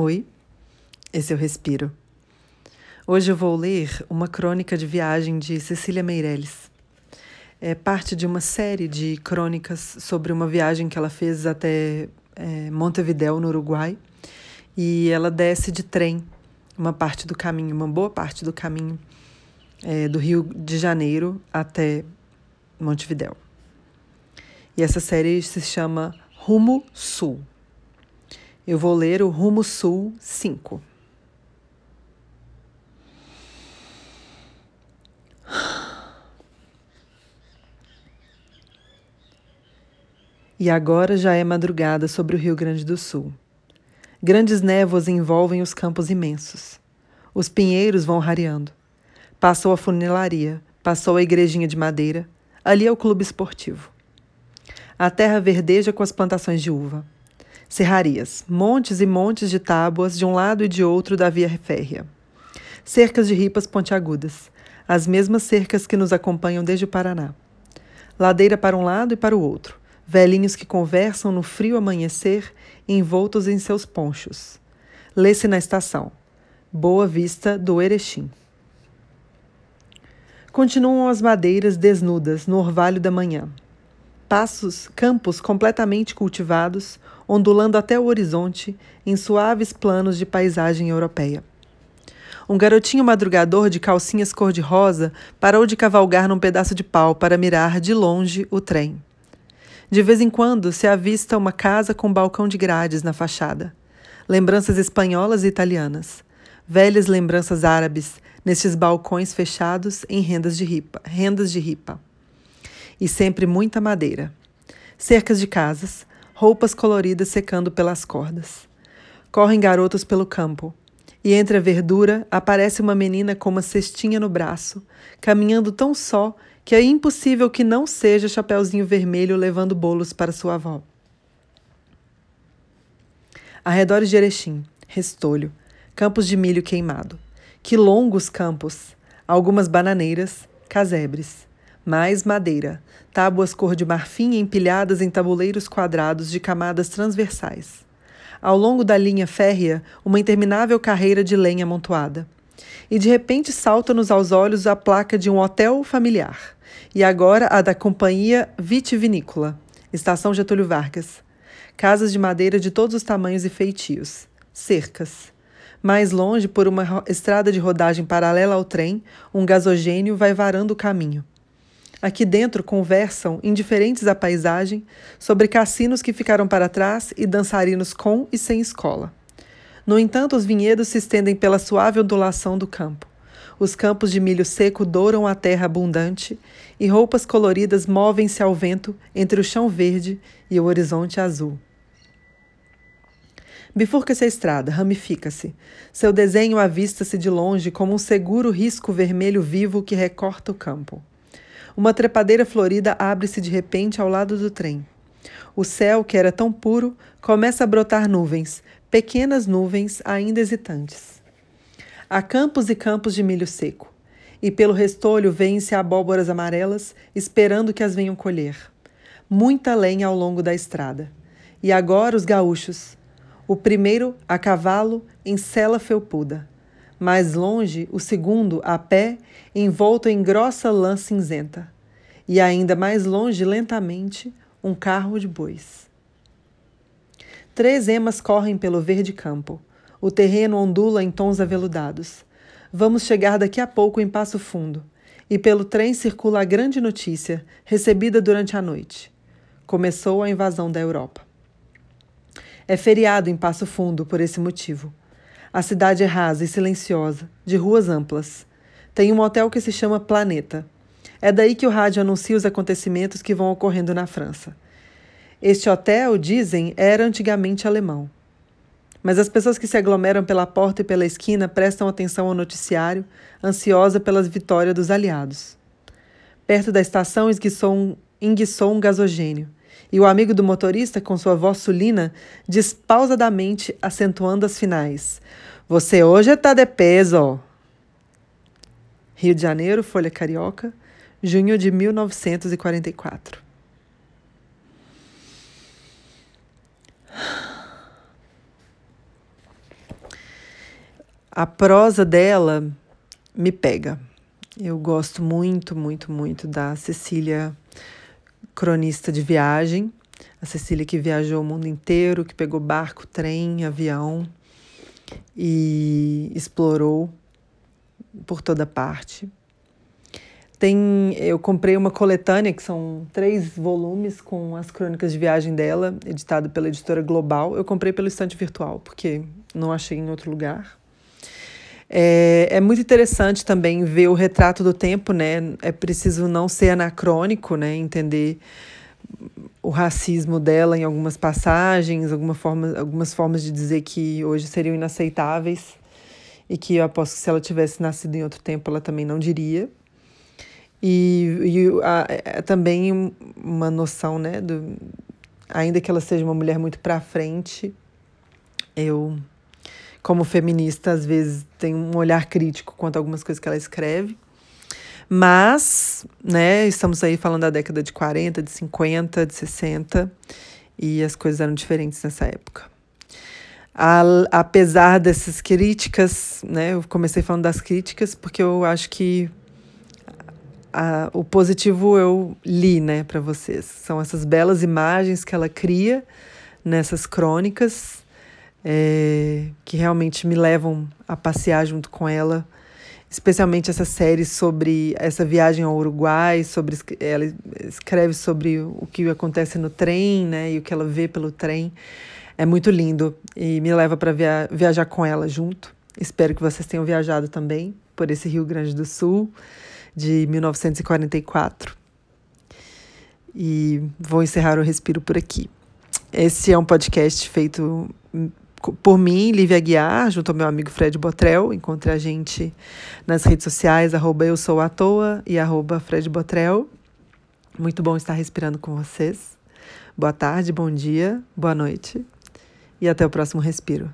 Oi, esse é o Respiro. Hoje eu vou ler uma crônica de viagem de Cecília Meirelles. É parte de uma série de crônicas sobre uma viagem que ela fez até é, Montevidéu, no Uruguai, e ela desce de trem uma parte do caminho, uma boa parte do caminho é, do Rio de Janeiro até Montevidéu. E essa série se chama Rumo Sul. Eu vou ler o Rumo Sul 5. E agora já é madrugada sobre o Rio Grande do Sul. Grandes névoas envolvem os campos imensos. Os pinheiros vão rareando. Passou a funilaria, passou a igrejinha de madeira, ali é o clube esportivo. A terra verdeja com as plantações de uva serrarias, montes e montes de tábuas de um lado e de outro da via férrea. Cercas de ripas pontiagudas, as mesmas cercas que nos acompanham desde o Paraná. Ladeira para um lado e para o outro, velhinhos que conversam no frio amanhecer, envoltos em seus ponchos. Lê-se na estação. Boa Vista do Erechim. Continuam as madeiras desnudas no orvalho da manhã. Passos, campos completamente cultivados, ondulando até o horizonte em suaves planos de paisagem europeia. Um garotinho madrugador de calcinhas cor-de-rosa parou de cavalgar num pedaço de pau para mirar de longe o trem. De vez em quando se avista uma casa com balcão de grades na fachada. Lembranças espanholas e italianas. Velhas lembranças árabes nestes balcões fechados em rendas de ripa, rendas de ripa. E sempre muita madeira. Cercas de casas, roupas coloridas secando pelas cordas. Correm garotos pelo campo, e entre a verdura aparece uma menina com uma cestinha no braço, caminhando tão só que é impossível que não seja Chapeuzinho Vermelho levando bolos para sua avó. Arredores de Erechim, Restolho, campos de milho queimado. Que longos campos! Algumas bananeiras, casebres mais madeira, tábuas cor de marfim empilhadas em tabuleiros quadrados de camadas transversais. Ao longo da linha férrea, uma interminável carreira de lenha amontoada. E de repente salta-nos aos olhos a placa de um hotel familiar. E agora a da Companhia Vitivinícola, Estação Getúlio Vargas. Casas de madeira de todos os tamanhos e feitios. Cercas. Mais longe, por uma estrada de rodagem paralela ao trem, um gasogênio vai varando o caminho. Aqui dentro conversam, indiferentes à paisagem, sobre cassinos que ficaram para trás e dançarinos com e sem escola. No entanto, os vinhedos se estendem pela suave ondulação do campo. Os campos de milho seco douram a terra abundante e roupas coloridas movem-se ao vento entre o chão verde e o horizonte azul. Bifurca-se a estrada, ramifica-se. Seu desenho avista-se de longe como um seguro risco vermelho vivo que recorta o campo. Uma trepadeira florida abre-se de repente ao lado do trem. O céu, que era tão puro, começa a brotar nuvens, pequenas nuvens ainda hesitantes. Há campos e campos de milho seco, e pelo restolho vêem-se abóboras amarelas, esperando que as venham colher. Muita lenha ao longo da estrada. E agora os gaúchos. O primeiro a cavalo em sela felpuda. Mais longe, o segundo, a pé, envolto em grossa lã cinzenta. E ainda mais longe, lentamente, um carro de bois. Três emas correm pelo verde campo. O terreno ondula em tons aveludados. Vamos chegar daqui a pouco em Passo Fundo. E pelo trem circula a grande notícia, recebida durante a noite. Começou a invasão da Europa. É feriado em Passo Fundo por esse motivo. A cidade é rasa e silenciosa, de ruas amplas. Tem um hotel que se chama Planeta. É daí que o rádio anuncia os acontecimentos que vão ocorrendo na França. Este hotel, dizem, era antigamente alemão. Mas as pessoas que se aglomeram pela porta e pela esquina prestam atenção ao noticiário, ansiosa pelas vitórias dos aliados. Perto da estação esguiçou um, enguiçou um gasogênio. E o amigo do motorista, com sua voz sulina, diz pausadamente, acentuando as finais: Você hoje está de peso. Rio de Janeiro, Folha Carioca, junho de 1944. a prosa dela me pega. Eu gosto muito, muito, muito da Cecília, cronista de viagem. A Cecília que viajou o mundo inteiro, que pegou barco, trem, avião e explorou por toda parte. Tem, eu comprei uma coletânea que são três volumes com as crônicas de viagem dela, editado pela editora Global. Eu comprei pelo estante virtual porque não achei em outro lugar. É, é muito interessante também ver o retrato do tempo, né? É preciso não ser anacrônico, né? Entender o racismo dela em algumas passagens, alguma forma, algumas formas de dizer que hoje seriam inaceitáveis e que eu aposto que se ela tivesse nascido em outro tempo ela também não diria. E, e a, é também uma noção, né, do, ainda que ela seja uma mulher muito para frente, eu como feminista, às vezes tem um olhar crítico quanto a algumas coisas que ela escreve. Mas, né, estamos aí falando da década de 40, de 50, de 60, e as coisas eram diferentes nessa época. Apesar dessas críticas, né, eu comecei falando das críticas porque eu acho que a, o positivo eu li, né, para vocês. São essas belas imagens que ela cria nessas crônicas é, que realmente me levam a passear junto com ela, especialmente essa série sobre essa viagem ao Uruguai, sobre ela escreve sobre o que acontece no trem, né, e o que ela vê pelo trem. É muito lindo e me leva para via viajar com ela junto. Espero que vocês tenham viajado também por esse Rio Grande do Sul de 1944. E vou encerrar o respiro por aqui. Esse é um podcast feito por mim, Lívia Aguiar, junto ao meu amigo Fred Botrel. Encontre a gente nas redes sociais, arroba eu sou à toa e arroba Fred Botrel. Muito bom estar respirando com vocês. Boa tarde, bom dia, boa noite e até o próximo respiro.